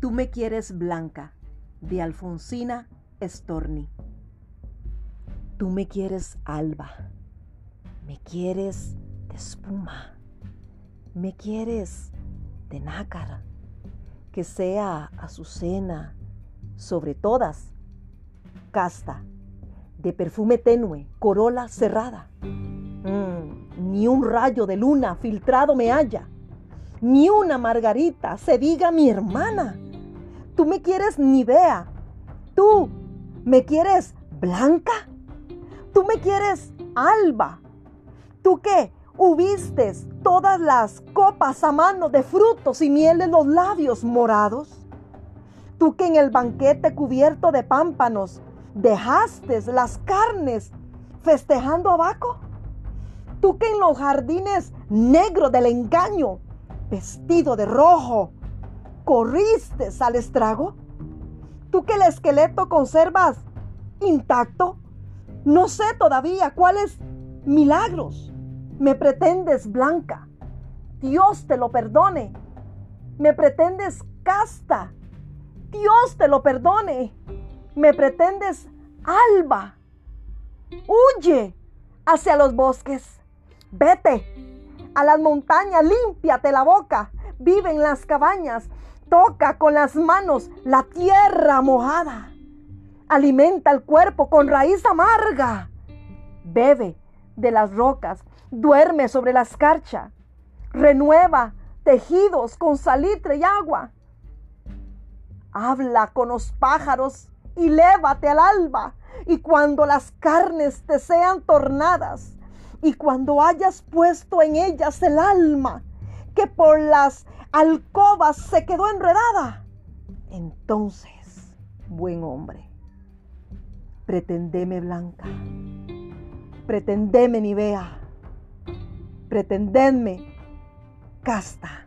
Tú me quieres blanca, de Alfonsina Storni. Tú me quieres alba, me quieres de espuma, me quieres de nácar, que sea azucena, sobre todas, casta, de perfume tenue, corola cerrada. Mm, ni un rayo de luna filtrado me halla, ni una margarita se diga mi hermana. Me quieres Nivea, tú me quieres Blanca, tú me quieres Alba, tú qué hubistes todas las copas a mano de frutos y miel en los labios morados. Tú que en el banquete cubierto de pámpanos dejaste las carnes festejando abajo. Tú que en los jardines negros del engaño, vestido de rojo, corriste al estrago. Tú que el esqueleto conservas intacto. No sé todavía cuáles milagros me pretendes blanca. Dios te lo perdone. Me pretendes casta. Dios te lo perdone. Me pretendes alba. Huye hacia los bosques. Vete a las montañas, límpiate la boca. Vive en las cabañas. Toca con las manos la tierra mojada. Alimenta el cuerpo con raíz amarga. Bebe de las rocas. Duerme sobre la escarcha. Renueva tejidos con salitre y agua. Habla con los pájaros y lévate al alba. Y cuando las carnes te sean tornadas, y cuando hayas puesto en ellas el alma, que por las alcobas se quedó enredada, entonces, buen hombre, pretendeme blanca, pretendeme nivea, pretendedme casta.